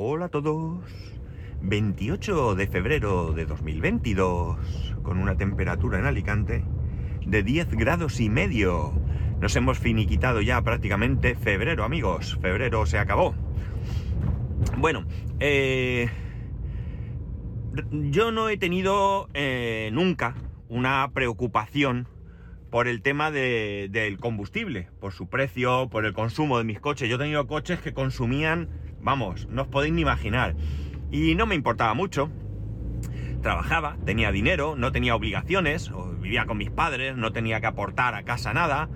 Hola a todos. 28 de febrero de 2022, con una temperatura en Alicante de 10 grados y medio. Nos hemos finiquitado ya prácticamente febrero, amigos. Febrero se acabó. Bueno, eh, yo no he tenido eh, nunca una preocupación por el tema de- del combustible, por su precio, por el consumo de mis coches. Yo he tenido coches que consumían, vamos, no os podéis ni imaginar. Y no me importaba mucho. Trabajaba, tenía dinero, no tenía obligaciones, vivía con mis padres, no tenía que aportar a casa nada.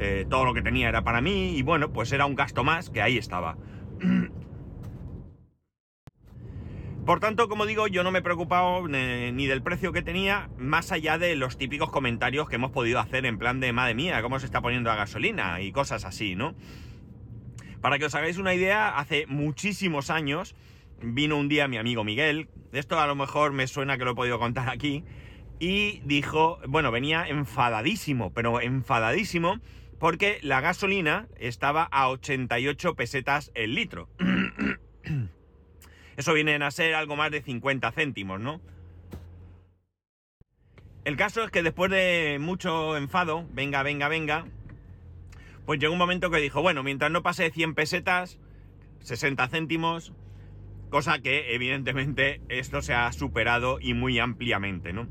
eh, todo lo que tenía era para mí y bueno, pues era un gasto más que ahí estaba. Por tanto, como digo, yo no me he preocupado eh, ni del precio que tenía, más allá de los típicos comentarios que hemos podido hacer en plan de madre mía, cómo se está poniendo la gasolina y cosas así, ¿no? Para que os hagáis una idea, hace muchísimos años vino un día mi amigo Miguel, esto a lo mejor me suena que lo he podido contar aquí, y dijo, bueno, venía enfadadísimo, pero enfadadísimo, porque la gasolina estaba a 88 pesetas el litro. Eso vienen a ser algo más de 50 céntimos, ¿no? El caso es que después de mucho enfado, venga, venga, venga, pues llegó un momento que dijo, bueno, mientras no pase de 100 pesetas, 60 céntimos, cosa que evidentemente esto se ha superado y muy ampliamente, ¿no?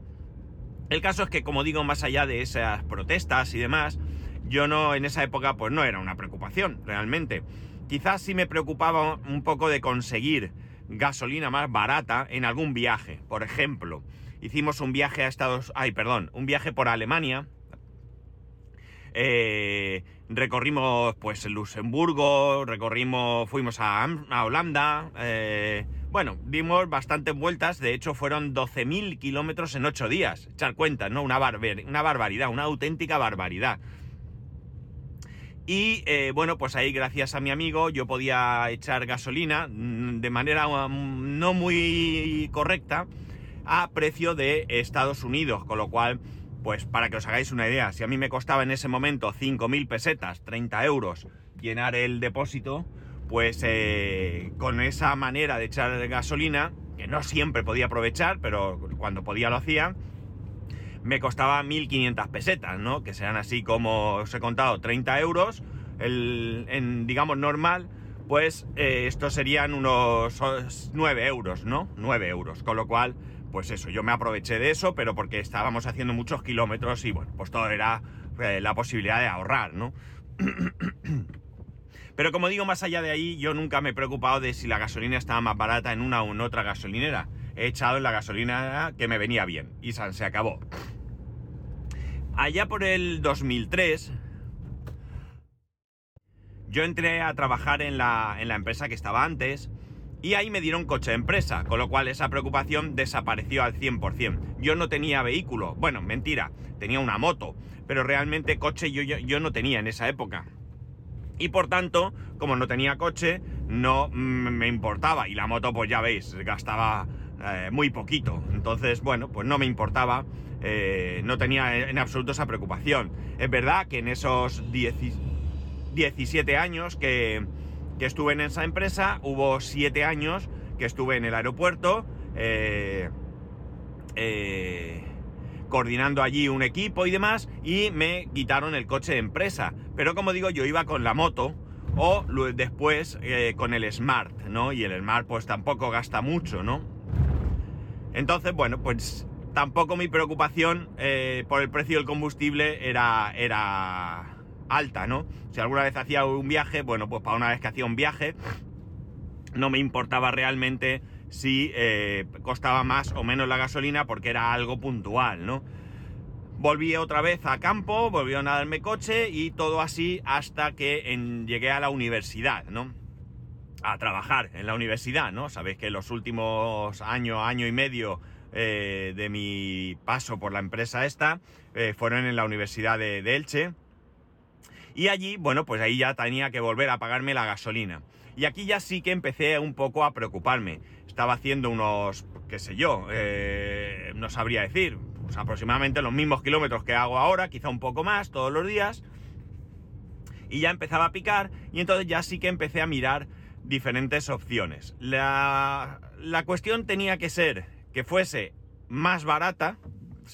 El caso es que, como digo, más allá de esas protestas y demás, yo no, en esa época, pues no era una preocupación, realmente. Quizás sí me preocupaba un poco de conseguir gasolina más barata en algún viaje. Por ejemplo, hicimos un viaje a Estados... Ay, perdón, un viaje por Alemania. Eh, recorrimos pues Luxemburgo, recorrimos, fuimos a, a Holanda. eh, bueno, dimos bastantes vueltas, de hecho fueron 12.000 kilómetros en 8 días. Echar cuenta, ¿no? Una, una barbaridad, una auténtica barbaridad. Y eh, bueno, pues ahí gracias a mi amigo yo podía echar gasolina mm, de manera um, no muy correcta a precio de Estados Unidos, con lo cual, pues para que os hagáis una idea, si a mí me costaba en ese momento 5.000 pesetas, 30 euros, llenar el depósito, pues eh, con esa manera de echar gasolina, que no siempre podía aprovechar, pero cuando podía lo hacía, me costaba 1.500 pesetas, ¿no? Que sean así como os he contado, 30 euros, el, en, digamos, normal, pues eh, estos serían unos os, 9 euros, ¿no? 9 euros, con lo cual, pues eso, yo me aproveché de eso, pero porque estábamos haciendo muchos kilómetros y bueno, pues todo era eh, la posibilidad de ahorrar, ¿no? Pero como digo, más allá de ahí, yo nunca me he preocupado de si la gasolina estaba más barata en una o en otra gasolinera. He echado en la gasolina que me venía bien y se acabó. Allá por el 2003, yo entré a trabajar en la, en la empresa que estaba antes y ahí me dieron coche de empresa, con lo cual esa preocupación desapareció al 100%. Yo no tenía vehículo, bueno, mentira, tenía una moto, pero realmente coche yo, yo, yo no tenía en esa época. Y por tanto, como no tenía coche, no me importaba. Y la moto, pues ya veis, gastaba eh, muy poquito. Entonces, bueno, pues no me importaba. eh, no tenía en absoluto esa preocupación. Es verdad que en esos 10 17 años que, que estuve en esa empresa, hubo 7 años que estuve en el aeropuerto. eh, eh, coordinando allí un equipo y demás, y me quitaron el coche de empresa. Pero como digo, yo iba con la moto o después eh, con el Smart, ¿no? Y el Smart pues tampoco gasta mucho, ¿no? Entonces, bueno, pues tampoco mi preocupación eh, por el precio del combustible era, era alta, ¿no? Si alguna vez hacía un viaje, bueno, pues para una vez que hacía un viaje, no me importaba realmente si eh, costaba más o menos la gasolina porque era algo puntual, ¿no? Volví otra vez a campo, volvió a darme coche y todo así hasta que llegué a la universidad, ¿no? A trabajar en la universidad, ¿no? Sabéis que los últimos año, año y medio eh, de mi paso por la empresa esta eh, fueron en la Universidad de, de Elche. Y allí, bueno, pues ahí ya tenía que volver a pagarme la gasolina. Y aquí ya sí que empecé un poco a preocuparme. Estaba haciendo unos, qué sé yo, eh, no sabría decir, pues aproximadamente los mismos kilómetros que hago ahora, quizá un poco más, todos los días. Y ya empezaba a picar y entonces ya sí que empecé a mirar diferentes opciones. La, la cuestión tenía que ser que fuese más barata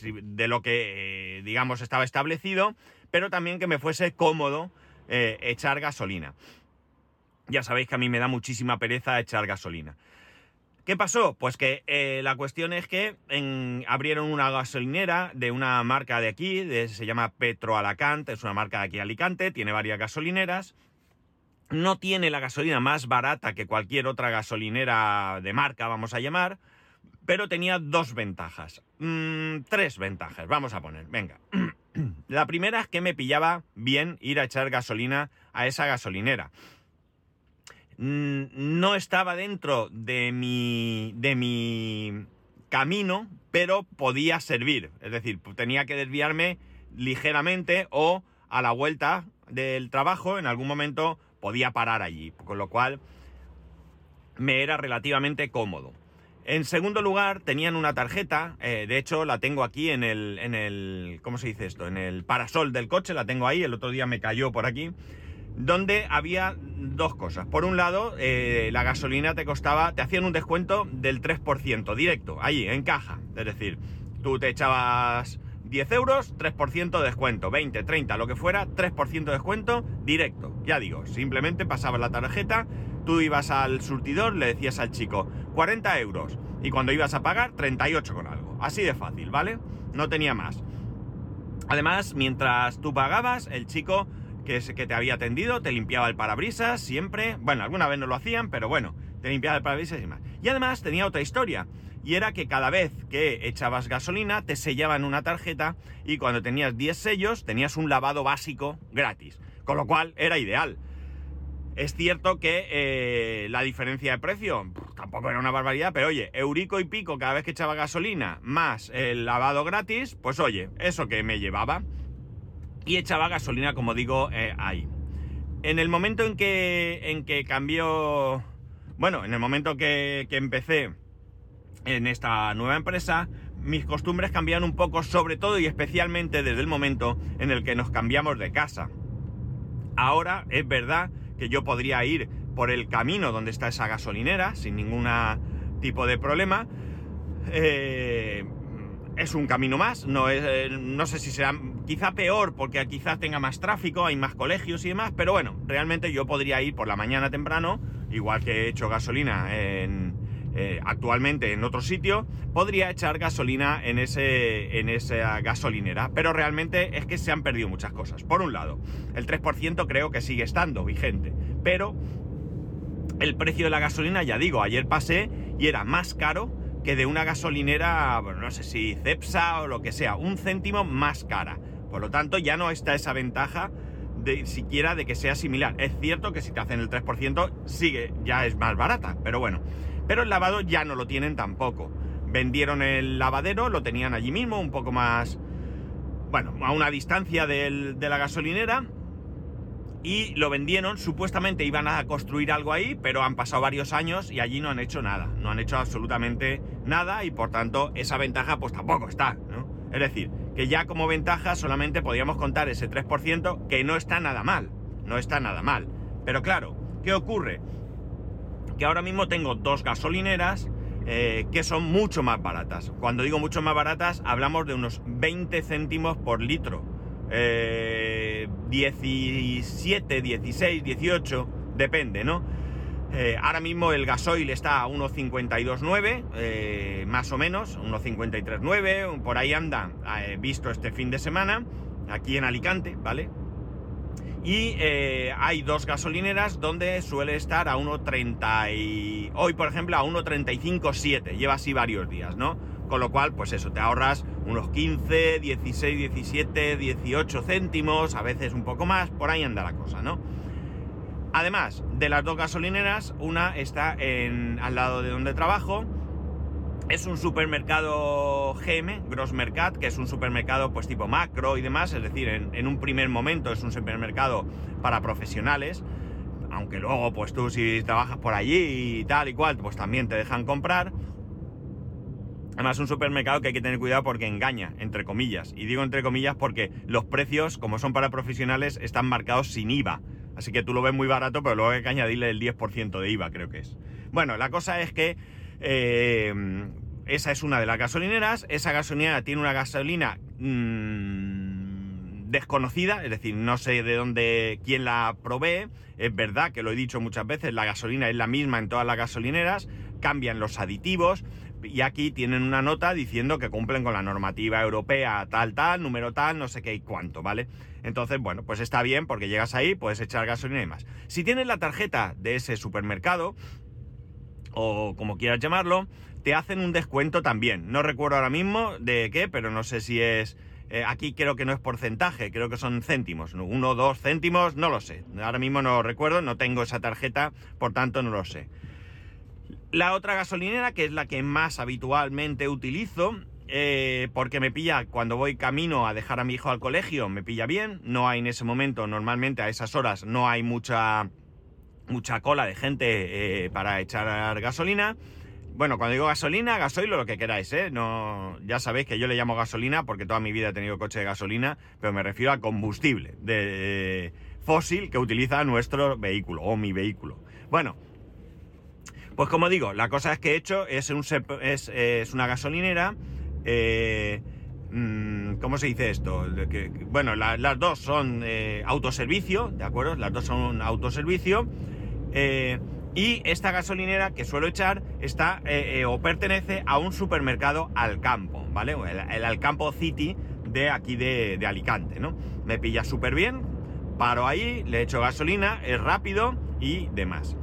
de lo que, digamos, estaba establecido, pero también que me fuese cómodo eh, echar gasolina. Ya sabéis que a mí me da muchísima pereza echar gasolina. ¿Qué pasó? Pues que eh, la cuestión es que abrieron una gasolinera de una marca de aquí, se llama Petro Alacant, es una marca de aquí Alicante, tiene varias gasolineras. No tiene la gasolina más barata que cualquier otra gasolinera de marca, vamos a llamar, pero tenía dos ventajas. Mm, tres ventajas, vamos a poner, venga. la primera es que me pillaba bien ir a echar gasolina a esa gasolinera. Mm, no estaba dentro de mi, de mi camino, pero podía servir. Es decir, tenía que desviarme ligeramente o a la vuelta del trabajo en algún momento podía parar allí, con lo cual me era relativamente cómodo. En segundo lugar, tenían una tarjeta, eh, de hecho la tengo aquí en el, en el, ¿cómo se dice esto? En el parasol del coche, la tengo ahí, el otro día me cayó por aquí donde había dos cosas. Por un lado, eh, la gasolina te costaba, te hacían un descuento del 3% directo, allí, en caja. Es decir, tú te echabas 10 euros, 3% de descuento, 20, 30, lo que fuera, 3% de descuento directo. Ya digo, simplemente pasabas la tarjeta, tú ibas al surtidor, le decías al chico 40 euros y cuando ibas a pagar 38 con algo. Así de fácil, ¿vale? No tenía más. Además, mientras tú pagabas, el chico que, te había atendido, te limpiaba el parabrisas siempre. Bueno, alguna vez no lo hacían, pero bueno, te limpiaba el parabrisas y más. Y además tenía otra historia. Y era que cada vez que echabas gasolina te sellaban una tarjeta y cuando tenías 10 sellos tenías un lavado básico gratis. Con lo cual era ideal. Es cierto que eh, la diferencia de precio tampoco era una barbaridad, pero oye, eurico y pico cada vez que echaba gasolina más el lavado gratis, pues oye, eso que me llevaba y echaba gasolina, como digo, eh, ahí. En el momento en que, en que cambió, bueno, en el momento que, que empecé en esta nueva empresa, mis costumbres cambiaron un poco, sobre todo y especialmente desde el momento en el que nos cambiamos de casa. Ahora es verdad que yo podría ir por el camino donde está esa gasolinera sin ningún tipo de problema. Eh, es un camino más, no, es, eh, no sé si será quizá peor porque quizás tenga más tráfico, hay más colegios y demás, pero bueno, realmente yo podría ir por la mañana temprano, igual que he hecho gasolina en, eh, actualmente en otro sitio, podría echar gasolina en, ese, en esa gasolinera, pero realmente es que se han perdido muchas cosas. Por un lado, el 3% creo que sigue estando vigente, pero el precio de la gasolina, ya digo, ayer pasé y era más caro que de una gasolinera, bueno, no sé si Cepsa o lo que sea, un céntimo más cara. Por lo tanto, ya no está esa ventaja de siquiera de que sea similar. Es cierto que si te hacen el 3% sigue, ya es más barata, pero bueno. Pero el lavado ya no lo tienen tampoco. Vendieron el lavadero, lo tenían allí mismo, un poco más, bueno, a una distancia de la gasolinera, y lo vendieron, supuestamente iban a construir algo ahí, pero han pasado varios años y allí no han hecho nada, no han hecho absolutamente nada y por tanto esa ventaja pues tampoco está, ¿no? Es decir, que ya como ventaja solamente podríamos contar ese 3% que no está nada mal, no está nada mal. Pero claro, ¿qué ocurre? Que ahora mismo tengo dos gasolineras eh, que son mucho más baratas. Cuando digo mucho más baratas, hablamos de unos 20 céntimos por litro 17, 16, 18, depende, ¿no? Eh, ahora mismo el gasoil está a 1,52,9, eh, más o menos, 1,53,9, por ahí anda, visto este fin de semana, aquí en Alicante, ¿vale? Y hay dos gasolineras donde suele estar a 1,30 y... Hoy, por ejemplo, a 1,35,7, lleva así varios días, ¿no? Con lo cual, pues eso, te ahorras unos 15, 16, 17, 18 céntimos, a veces un poco más, por ahí anda la cosa, ¿no? Además de las dos gasolineras, una está en, al lado de donde trabajo. Es un supermercado GM, Grossmercat, que es un supermercado pues tipo macro y demás, es decir, en, en un primer momento es un supermercado para profesionales, aunque luego pues tú si trabajas por allí y tal y cual, pues también te dejan comprar. Además, un supermercado que hay que tener cuidado porque engaña, entre comillas. Y digo entre comillas porque los precios, como son para profesionales, están marcados sin IVA. Así que tú lo ves muy barato, pero luego hay que añadirle el 10% de IVA, creo que es. Bueno, la cosa es que eh, esa es una de las gasolineras. Esa gasolinera tiene una gasolina mmm, desconocida, es decir, no sé de dónde, quién la provee. Es verdad que lo he dicho muchas veces, la gasolina es la misma en todas las gasolineras, cambian los aditivos y aquí tienen una nota diciendo que cumplen con la normativa europea tal, tal, número tal, no sé qué y cuánto, ¿vale? Entonces, bueno, pues está bien porque llegas ahí, puedes echar gasolina y más. Si tienes la tarjeta de ese supermercado, o como quieras llamarlo, te hacen un descuento también. No recuerdo ahora mismo de qué, pero no sé si es... Eh, aquí creo que no es porcentaje, creo que son céntimos. Uno, dos céntimos, no lo sé. Ahora mismo no lo recuerdo, no tengo esa tarjeta, por tanto no lo sé. La otra gasolinera, que es la que más habitualmente utilizo, eh, porque me pilla cuando voy camino a dejar a mi hijo al colegio, me pilla bien. No hay en ese momento, normalmente a esas horas, no hay mucha, mucha cola de gente eh, para echar gasolina. Bueno, cuando digo gasolina, gasoil o lo que queráis, ¿eh? No, ya sabéis que yo le llamo gasolina porque toda mi vida he tenido coche de gasolina, pero me refiero a combustible de fósil que utiliza nuestro vehículo o mi vehículo. Bueno, pues como digo, la cosa es que he hecho es, un, es, una gasolinera. Eh, mm, ¿Cómo se dice esto? bueno, las dos son eh, autoservicio, ¿de acuerdo? Las dos son autoservicio. Eh, y esta gasolinera que suelo echar está o pertenece a un supermercado al campo, ¿vale? El, el Alcampo City de aquí de, de Alicante, ¿no? Me pilla súper bien, paro ahí, le echo gasolina, es rápido y demás.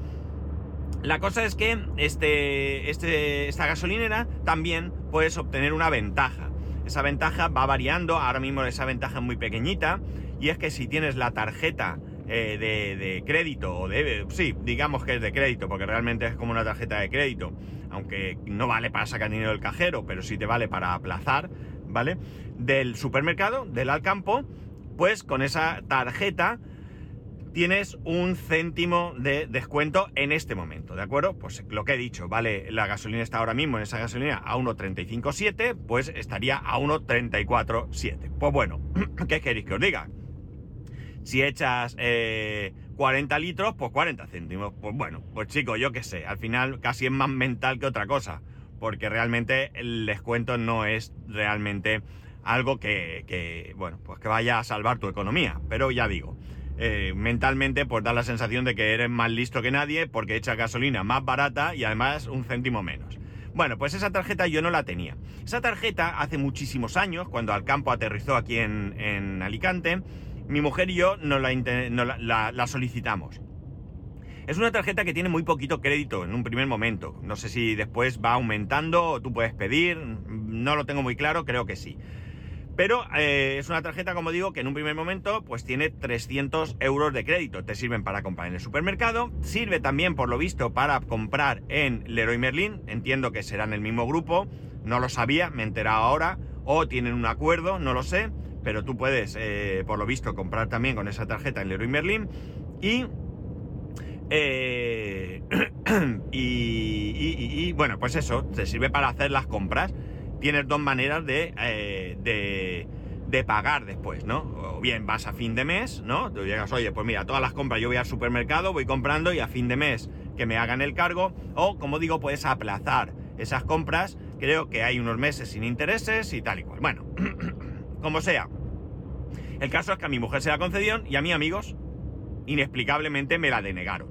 La cosa es que este, este, esta gasolinera también puedes obtener una ventaja. Esa ventaja va variando, ahora mismo esa ventaja es muy pequeñita, y es que si tienes la tarjeta eh, de, crédito, o de, sí, digamos que es de crédito, porque realmente es como una tarjeta de crédito, aunque no vale para sacar dinero del cajero, pero sí te vale para aplazar, ¿vale? Del supermercado, del Alcampo, pues con esa tarjeta tienes un céntimo de descuento en este momento, ¿de acuerdo? Pues lo que he dicho, vale, la gasolina está ahora mismo en esa gasolina a 1.35.7, pues estaría a 1.34.7. Pues bueno, ¿qué queréis que os diga? Si echas 40 eh, litros, pues 40 céntimos. Pues bueno, pues chicos, yo qué sé, al final casi es más mental que otra cosa, porque realmente el descuento no es realmente algo que, que bueno, pues que vaya a salvar tu economía, pero ya digo. Eh, mentalmente pues da la sensación de que eres más listo que nadie porque echa gasolina más barata y además un céntimo menos. Bueno, pues esa tarjeta yo no la tenía. Esa tarjeta hace muchísimos años, cuando Alcampo aterrizó aquí en, Alicante, mi mujer y yo nos la, solicitamos. Es una tarjeta que tiene muy poquito crédito en un primer momento. No sé si después va aumentando o tú puedes pedir. No lo tengo muy claro, creo que sí. Pero eh, es una tarjeta, como digo, que en un primer momento pues tiene 300 euros de crédito. Te sirven para comprar en el supermercado. Sirve también, por lo visto, para comprar en Leroy Merlin. Entiendo que serán el mismo grupo. No lo sabía, me he enterado ahora. O tienen un acuerdo, no lo sé. Pero tú puedes, eh, por lo visto, comprar también con esa tarjeta en Leroy Merlin. Y eh, y, bueno, pues eso, te sirve para hacer las compras tienes dos maneras eh, de, de, pagar después, ¿no? O bien vas a fin de mes, ¿no? Tú llegas, oye, pues mira, todas las compras yo voy al supermercado, voy comprando y a fin de mes que me hagan el cargo. O, como digo, puedes aplazar esas compras. Creo que hay unos meses sin intereses y tal y cual. Bueno, como sea. El caso es que a mi mujer se la concedieron y a mis amigos, inexplicablemente, me la denegaron.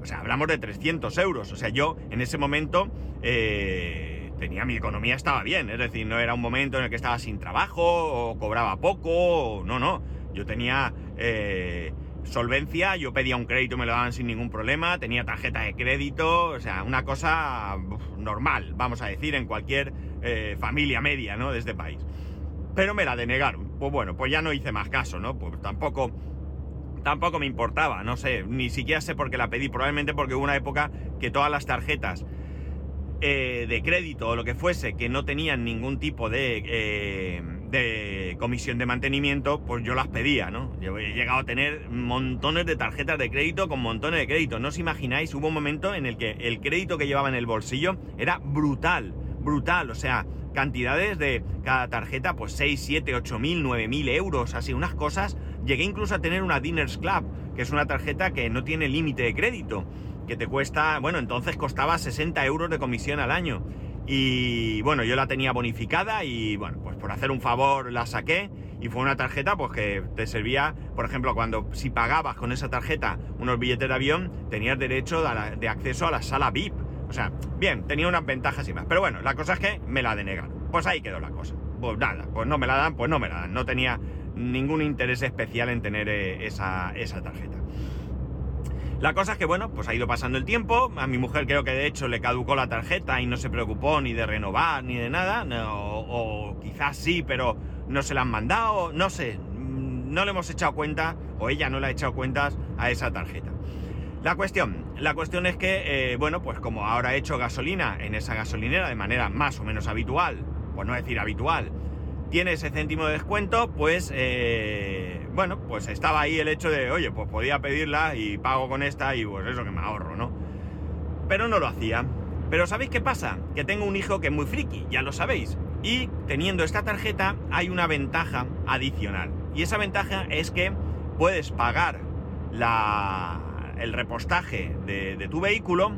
O sea, hablamos de 300 euros. O sea, yo en ese momento... Eh, tenía mi economía estaba bien, es decir, no era un momento en el que estaba sin trabajo o cobraba poco, no, no, yo tenía eh, solvencia, yo pedía un crédito me lo daban sin ningún problema, tenía tarjeta de crédito, o sea, una cosa normal, vamos a decir, en cualquier eh, familia media, ¿no? De este país. Pero me la denegaron. Pues bueno, pues ya no hice más caso, ¿no? Pues tampoco tampoco me importaba, no sé, ni siquiera sé por qué la pedí, probablemente porque hubo una época que todas las tarjetas eh, de crédito o lo que fuese que no tenían ningún tipo de, eh, de comisión de mantenimiento, pues yo las pedía, ¿no? Yo he llegado a tener montones de tarjetas de crédito con montones de crédito. No os imagináis, hubo un momento en el que el crédito que llevaba en el bolsillo era brutal, brutal. O sea, cantidades de cada tarjeta, pues 6, 7, 8 mil, 9 mil euros, así, unas cosas. Llegué incluso a tener una Diners Club que es una tarjeta que no tiene límite de crédito, que te cuesta, bueno, entonces costaba 60 euros de comisión al año. Y bueno, yo la tenía bonificada y bueno, pues por hacer un favor la saqué y fue una tarjeta pues que te servía, por ejemplo, cuando si pagabas con esa tarjeta unos billetes de avión, tenías derecho de, acceso a la sala VIP. O sea, bien, tenía unas ventajas y más. Pero bueno, la cosa es que me la denegaron. Pues ahí quedó la cosa. Pues nada, pues no me la dan, pues no me la dan. No tenía ningún interés especial en tener eh, esa, tarjeta. La cosa es que, bueno, pues ha ido pasando el tiempo. A mi mujer creo que de hecho le caducó la tarjeta y no se preocupó ni de renovar ni de nada. o quizás sí, pero no se la han mandado, no sé, mm, no le hemos echado cuenta, o ella no le ha echado cuentas a esa tarjeta. La cuestión, la cuestión es que, eh, bueno, pues como ahora he hecho gasolina en esa gasolinera de manera más o menos habitual, por no decir habitual, tiene ese céntimo de descuento, pues, eh, bueno, pues estaba ahí el hecho de, oye, pues podía pedirla y pago con esta y pues eso que me ahorro, ¿no? Pero no lo hacía. Pero ¿sabéis qué pasa? Que tengo un hijo que es muy friki, ya lo sabéis. Y teniendo esta tarjeta hay una ventaja adicional. Y esa ventaja es que puedes pagar el repostaje de, tu vehículo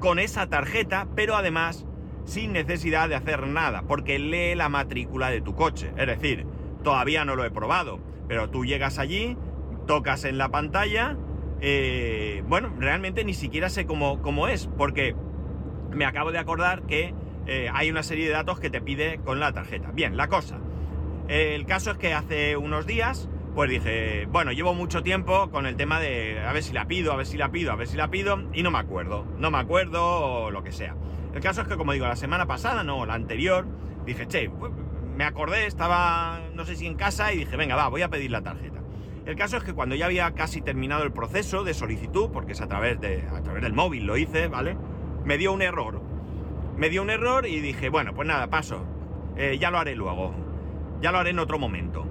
con esa tarjeta, pero además sin necesidad de hacer nada, porque lee la matrícula de tu coche. Es decir, todavía no lo he probado, pero tú llegas allí, tocas en la pantalla, eh, bueno, realmente ni siquiera sé cómo, cómo es, porque me acabo de acordar que eh, hay una serie de datos que te pide con la tarjeta. Bien, la cosa. el caso es que hace unos días, pues dije, bueno, llevo mucho tiempo con el tema de a ver si la pido, a ver si la pido, a ver si la pido, y no me acuerdo, no me acuerdo o lo que sea. El caso es que, como digo, la semana pasada, no, la anterior, dije, che, pues, me acordé, estaba, no sé si en casa, y dije, venga, va, voy a pedir la tarjeta. El caso es que cuando ya había casi terminado el proceso de solicitud, porque es a través, de, a través del móvil lo hice, ¿vale? Me dio un error me dio un error y dije, bueno, pues nada, paso. Eh, ya lo haré luego. Ya lo haré en otro momento.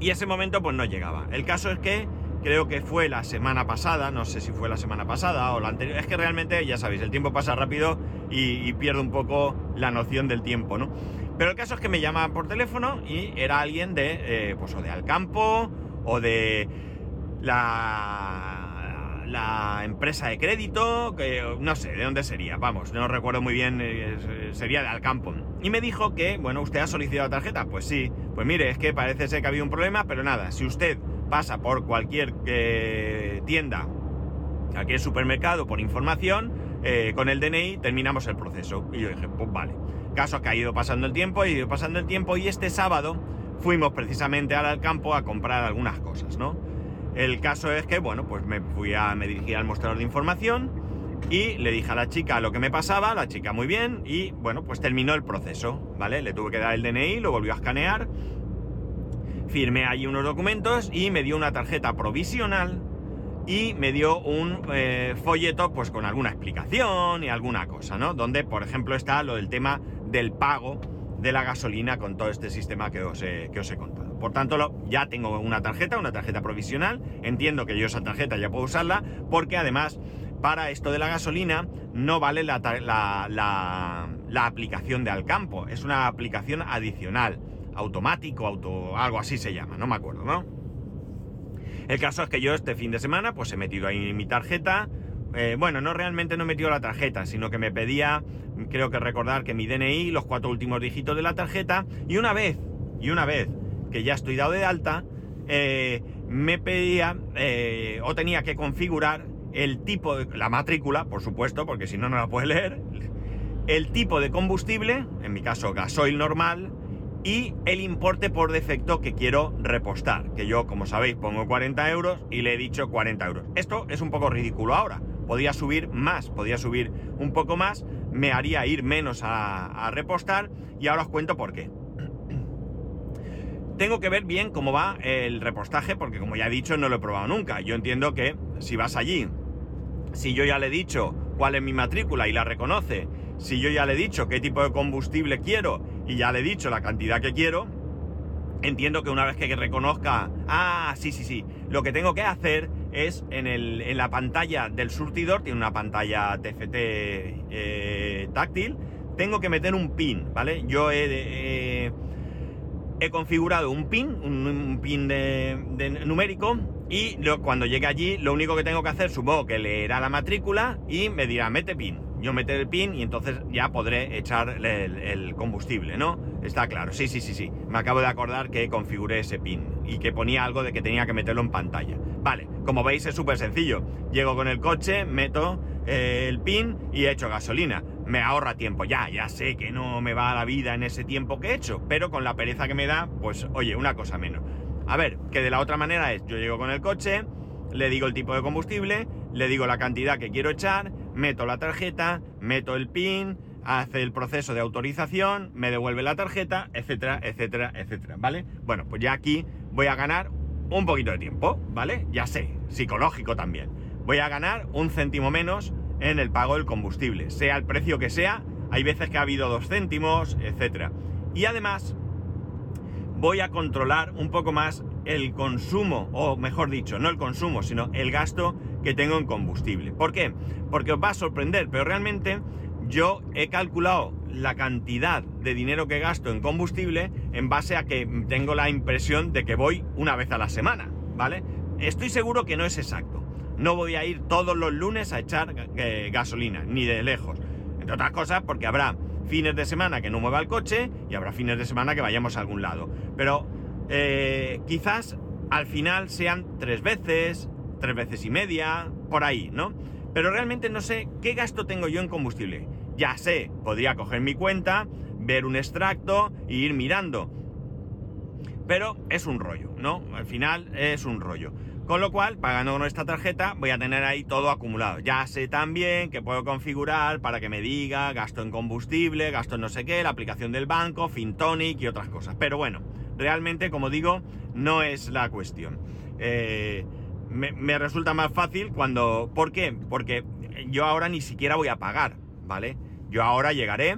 Y ese momento pues no llegaba. El caso es que creo que fue la semana pasada, no sé si fue la semana pasada o la anterior. Es que realmente, ya sabéis, el tiempo pasa rápido y, pierdo un poco la noción del tiempo, ¿no? Pero el caso es que me llama por teléfono y era alguien de, eh, pues o de Alcampo o de la la empresa de crédito, que no sé de dónde sería, vamos, no recuerdo muy bien, eh, sería de Alcampo. Y me dijo que, bueno, ¿usted ha solicitado tarjeta? Pues sí, pues mire, es que parece ser que ha habido un problema, pero nada, si usted pasa por cualquier eh, tienda, cualquier supermercado por información, eh, con el DNI terminamos el proceso. Y yo dije, pues vale. Caso que ha ido pasando el tiempo, ha ido pasando el tiempo y este sábado fuimos precisamente al Alcampo a comprar algunas cosas, ¿no? El caso es que, bueno, pues me fui a, me dirigí al mostrador de información y le dije a la chica lo que me pasaba, la chica muy bien, y bueno, pues terminó el proceso, ¿vale? Le tuve que dar el DNI, lo volvió a escanear, firmé allí unos documentos y me dio una tarjeta provisional y me dio un eh, folleto pues con alguna explicación y alguna cosa, ¿no? Donde, por ejemplo, está lo del tema del pago de la gasolina con todo este sistema que os que os he contado. Por tanto, ya tengo una tarjeta, una tarjeta provisional. Entiendo que yo esa tarjeta ya puedo usarla porque además para esto de la gasolina no vale la, aplicación de Alcampo. Es una aplicación adicional, automático, auto, algo así se llama, no me acuerdo, ¿no? El caso es que yo este fin de semana pues he metido ahí mi tarjeta. Eh, bueno, no realmente no he metido la tarjeta, sino que me pedía, creo que recordar que mi DNI, los cuatro últimos dígitos de la tarjeta, y una vez, y una vez que ya estoy dado de alta, eh, me pedía eh, o tenía que configurar el tipo de la matrícula, por supuesto, porque si no, no la puede leer, el tipo de combustible, en mi caso gasoil normal, y el importe por defecto que quiero repostar, que yo, como sabéis, pongo 40 euros y le he dicho 40 euros. Esto es un poco ridículo ahora, podría subir más, podría subir un poco más, me haría ir menos a repostar y ahora os cuento por qué. Tengo que ver bien cómo va el repostaje, porque como ya he dicho, no lo he probado nunca. Yo entiendo que si vas allí, si yo ya le he dicho cuál es mi matrícula y la reconoce, si yo ya le he dicho qué tipo de combustible quiero y ya le he dicho la cantidad que quiero, entiendo que una vez que reconozca, ah, sí, sí, sí, lo que tengo que hacer es en, la pantalla del surtidor, tiene una pantalla TFT eh, táctil, tengo que meter un pin, ¿vale? Yo he he configurado un pin, un, pin de, numérico, y cuando llegue allí, lo único que tengo que hacer, supongo que leerá la matrícula y me dirá, mete pin. Yo meteré el pin y entonces ya podré echar el, combustible, ¿no? Está claro, sí, sí, sí, sí. Me acabo de acordar que configuré ese pin y que ponía algo de que tenía que meterlo en pantalla. Vale, como veis es súper sencillo. Llego con el coche, meto eh, el pin y echo gasolina me ahorra tiempo. Ya, ya sé que no me va a la vida en ese tiempo que he hecho, pero con la pereza que me da, pues oye, una cosa menos. A ver, que de la otra manera es, yo llego con el coche, le digo el tipo de combustible, le digo la cantidad que quiero echar, meto la tarjeta, meto el PIN, hace el proceso de autorización, me devuelve la tarjeta, etcétera, etcétera, etcétera, ¿vale? Bueno, pues ya aquí voy a ganar un poquito de tiempo, ¿vale? Ya sé, psicológico también. Voy a ganar un céntimo menos en el pago del combustible, sea el precio que sea, hay veces que ha habido dos céntimos, etc. Y además voy a controlar un poco más el consumo, o mejor dicho, no el consumo, sino el gasto que tengo en combustible. ¿Por qué? Porque os va a sorprender, pero realmente yo he calculado la cantidad de dinero que gasto en combustible en base a que tengo la impresión de que voy una vez a la semana, ¿vale? Estoy seguro que no es exacto no voy a ir todos los lunes a echar eh, gasolina, ni de lejos. Entre otras cosas porque habrá fines de semana que no mueva el coche y habrá fines de semana que vayamos a algún lado. Pero eh, quizás al final sean tres veces, tres veces y media, por ahí, ¿no? Pero realmente no sé qué gasto tengo yo en combustible. Ya sé, podría coger mi cuenta, ver un extracto e ir mirando. Pero es un rollo, ¿no? Al final es un rollo. Con lo cual, pagando con esta tarjeta, voy a tener ahí todo acumulado. Ya sé también que puedo configurar para que me diga gasto en combustible, gasto en no sé qué, la aplicación del banco, FinTonic y otras cosas. Pero bueno, realmente, como digo, no es la cuestión. Eh, me, me, resulta más fácil cuando... ¿Por qué? Porque yo ahora ni siquiera voy a pagar, ¿vale? Yo ahora llegaré,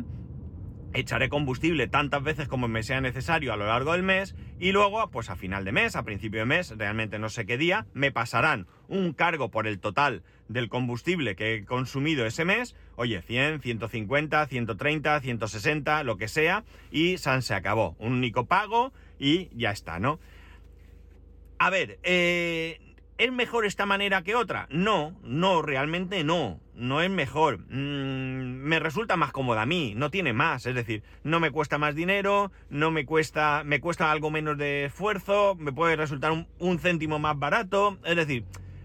echaré combustible tantas veces como me sea necesario a lo largo del mes y luego, pues a final de mes, a principio de mes, realmente no sé qué día, me pasarán un cargo por el total del combustible que he consumido ese mes, oye, 100, 150, 130, 160, lo que sea, y San se acabó. Un único pago y ya está, ¿no? A ver, eh, ¿Es mejor esta manera que otra? No, no, realmente no. No es mejor. Mm, me resulta más cómoda a mí, no tiene más. Es decir, no me cuesta más dinero, no me cuesta. me cuesta algo menos de esfuerzo, me puede resultar un, céntimo más barato. Es decir,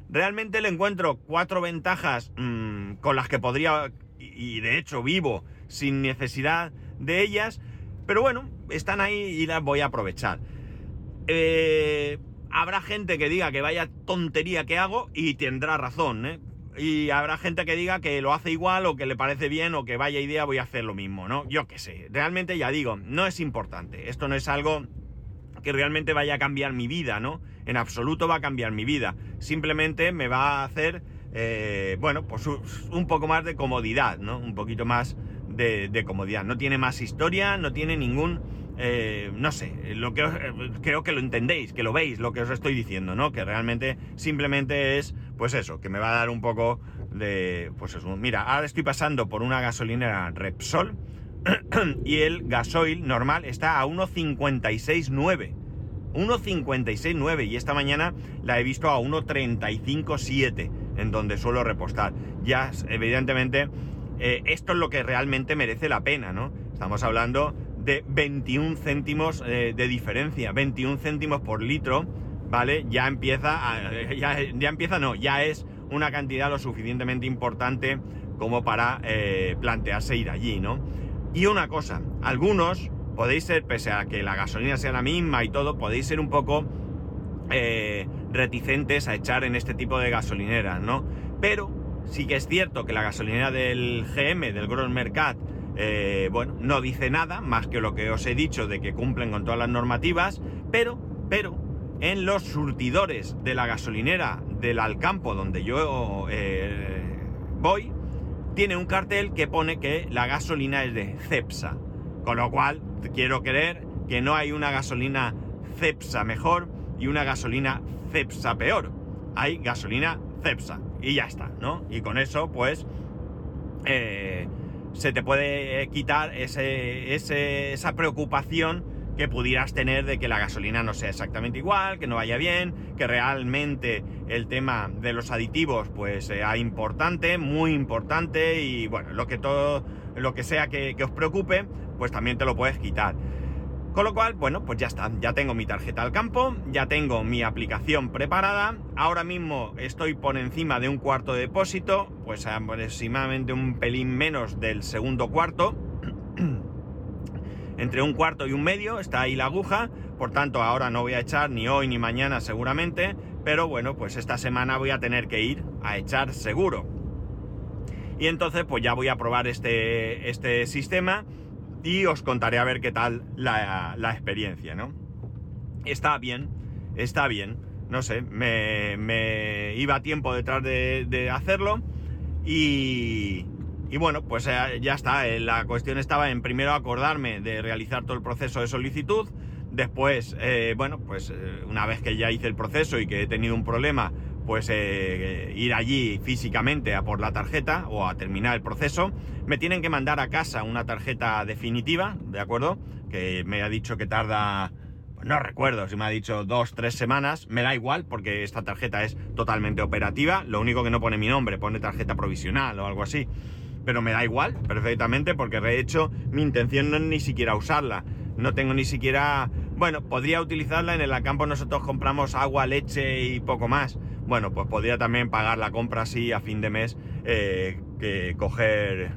realmente le encuentro cuatro ventajas mm, con las que podría. Y de hecho vivo sin necesidad de ellas. Pero bueno, están ahí y las voy a aprovechar. Eh habrá gente que diga que vaya tontería que hago y tendrá razón, ¿eh? Y habrá gente que diga que lo hace igual o que le parece bien o que vaya idea voy a hacer lo mismo, ¿no? Yo qué sé, realmente ya digo, no es importante. Esto no es algo que realmente vaya a cambiar mi vida, ¿no? En absoluto va a cambiar mi vida. Simplemente me va a hacer, eh, bueno, pues un poco más de comodidad, ¿no? Un poquito más de, de comodidad. No tiene más historia, no tiene ningún eh, no sé, lo que creo que lo entendéis, que lo veis, lo que os estoy diciendo, ¿no? Que realmente simplemente es, pues eso, que me va a dar un poco de, pues eso. Mira, ahora estoy pasando por una gasolinera Repsol y el gasoil normal está a 1.56.9. 1.56.9 y esta mañana la he visto a 1.35.7 en donde suelo repostar. Ya, evidentemente, eh, esto es lo que realmente merece la pena, ¿no? Estamos hablando de 21 céntimos eh, de diferencia, 21 céntimos por litro, ¿vale? Ya empieza, ya, empieza, no, ya es una cantidad lo suficientemente importante como para eh, plantearse ir allí, ¿no? Y una cosa, algunos podéis ser, pese a que la gasolina sea la misma y todo, podéis ser un poco eh, reticentes a echar en este tipo de gasolineras, ¿no? Pero sí que es cierto que la gasolinera del GM, del Gross Mercat, eh, bueno, no dice nada más que lo que os he dicho de que cumplen con todas las normativas, pero, pero, en los surtidores de la gasolinera del Alcampo, donde yo eh, voy, tiene un cartel que pone que la gasolina es de Cepsa. Con lo cual, quiero creer que no hay una gasolina Cepsa mejor y una gasolina Cepsa peor. Hay gasolina Cepsa. Y ya está, ¿no? Y con eso, pues, eh, se te puede quitar esa preocupación que pudieras tener de que la gasolina no sea exactamente igual, que no vaya bien, que realmente el tema de los aditivos pues sea importante, muy importante y bueno, lo que todo, lo que sea que, que os preocupe, pues también te lo puedes quitar. Con lo cual, bueno, pues ya está, ya tengo mi tarjeta al campo, ya tengo mi aplicación preparada, ahora mismo estoy por encima de un cuarto de depósito, pues aproximadamente un pelín menos del segundo cuarto, entre un cuarto y un medio está ahí la aguja, por tanto ahora no voy a echar ni hoy ni mañana seguramente, pero bueno, pues esta semana voy a tener que ir a echar seguro. Y entonces pues ya voy a probar este, este sistema y os contaré a ver qué tal la, experiencia, ¿no? Está bien, está bien, no sé, me, iba a tiempo detrás de, hacerlo y, y, bueno, pues eh, ya está, eh, la cuestión estaba en primero acordarme de realizar todo el proceso de solicitud, después, eh, bueno, pues una vez que ya hice el proceso y que he tenido un problema, pues eh, ir allí físicamente a por la tarjeta o a terminar el proceso. Me tienen que mandar a casa una tarjeta definitiva, ¿de acuerdo? Que me ha dicho que tarda, pues no recuerdo si me ha dicho dos, tres semanas. Me da igual porque esta tarjeta es totalmente operativa. Lo único que no pone mi nombre, pone tarjeta provisional o algo así. Pero me da igual perfectamente porque de hecho mi intención no es ni siquiera usarla. No tengo ni siquiera... Bueno, podría utilizarla en el campo nosotros compramos agua, leche y poco más bueno, pues podría también pagar la compra así a fin de mes eh, que coger,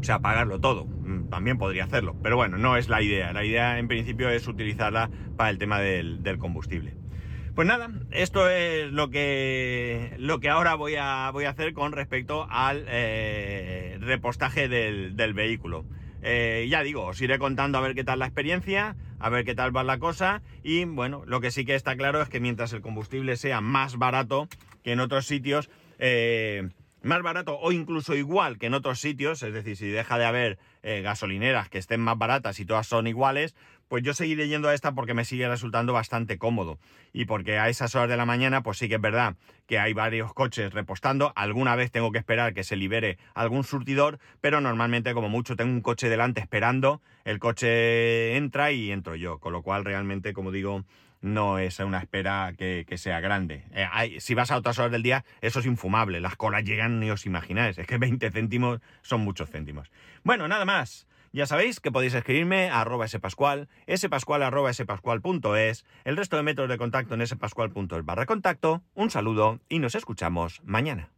o sea, pagarlo todo. Mm, también podría hacerlo, pero bueno, no es la idea. La idea en principio es utilizarla para el tema del, combustible. Pues nada, esto es lo que, lo que ahora voy a, voy a hacer con respecto al eh, repostaje del, del vehículo. Eh, ya digo, os iré contando a ver qué tal la experiencia, a ver qué tal va la cosa. Y bueno, lo que sí que está claro es que mientras el combustible sea más barato que en otros sitios, eh, más barato o incluso igual que en otros sitios, es decir, si deja de haber eh, gasolineras que estén más baratas y todas son iguales, pues yo seguiré yendo a esta porque me sigue resultando bastante cómodo. Y porque a esas horas de la mañana, pues sí que es verdad que hay varios coches repostando. Alguna vez tengo que esperar que se libere algún surtidor, pero normalmente como mucho tengo un coche delante esperando, el coche entra y entro yo. Con lo cual realmente, como digo, no es una espera que, sea grande. Eh, si vas a otras horas del día, eso es infumable. Las colas llegan, ni os imagináis. Es que 20 céntimos son muchos céntimos. Bueno, nada más. Ya sabéis que podéis escribirme a arroba spascual, arroba el resto de métodos de contacto en spascual.es barra contacto. Un saludo y nos escuchamos mañana.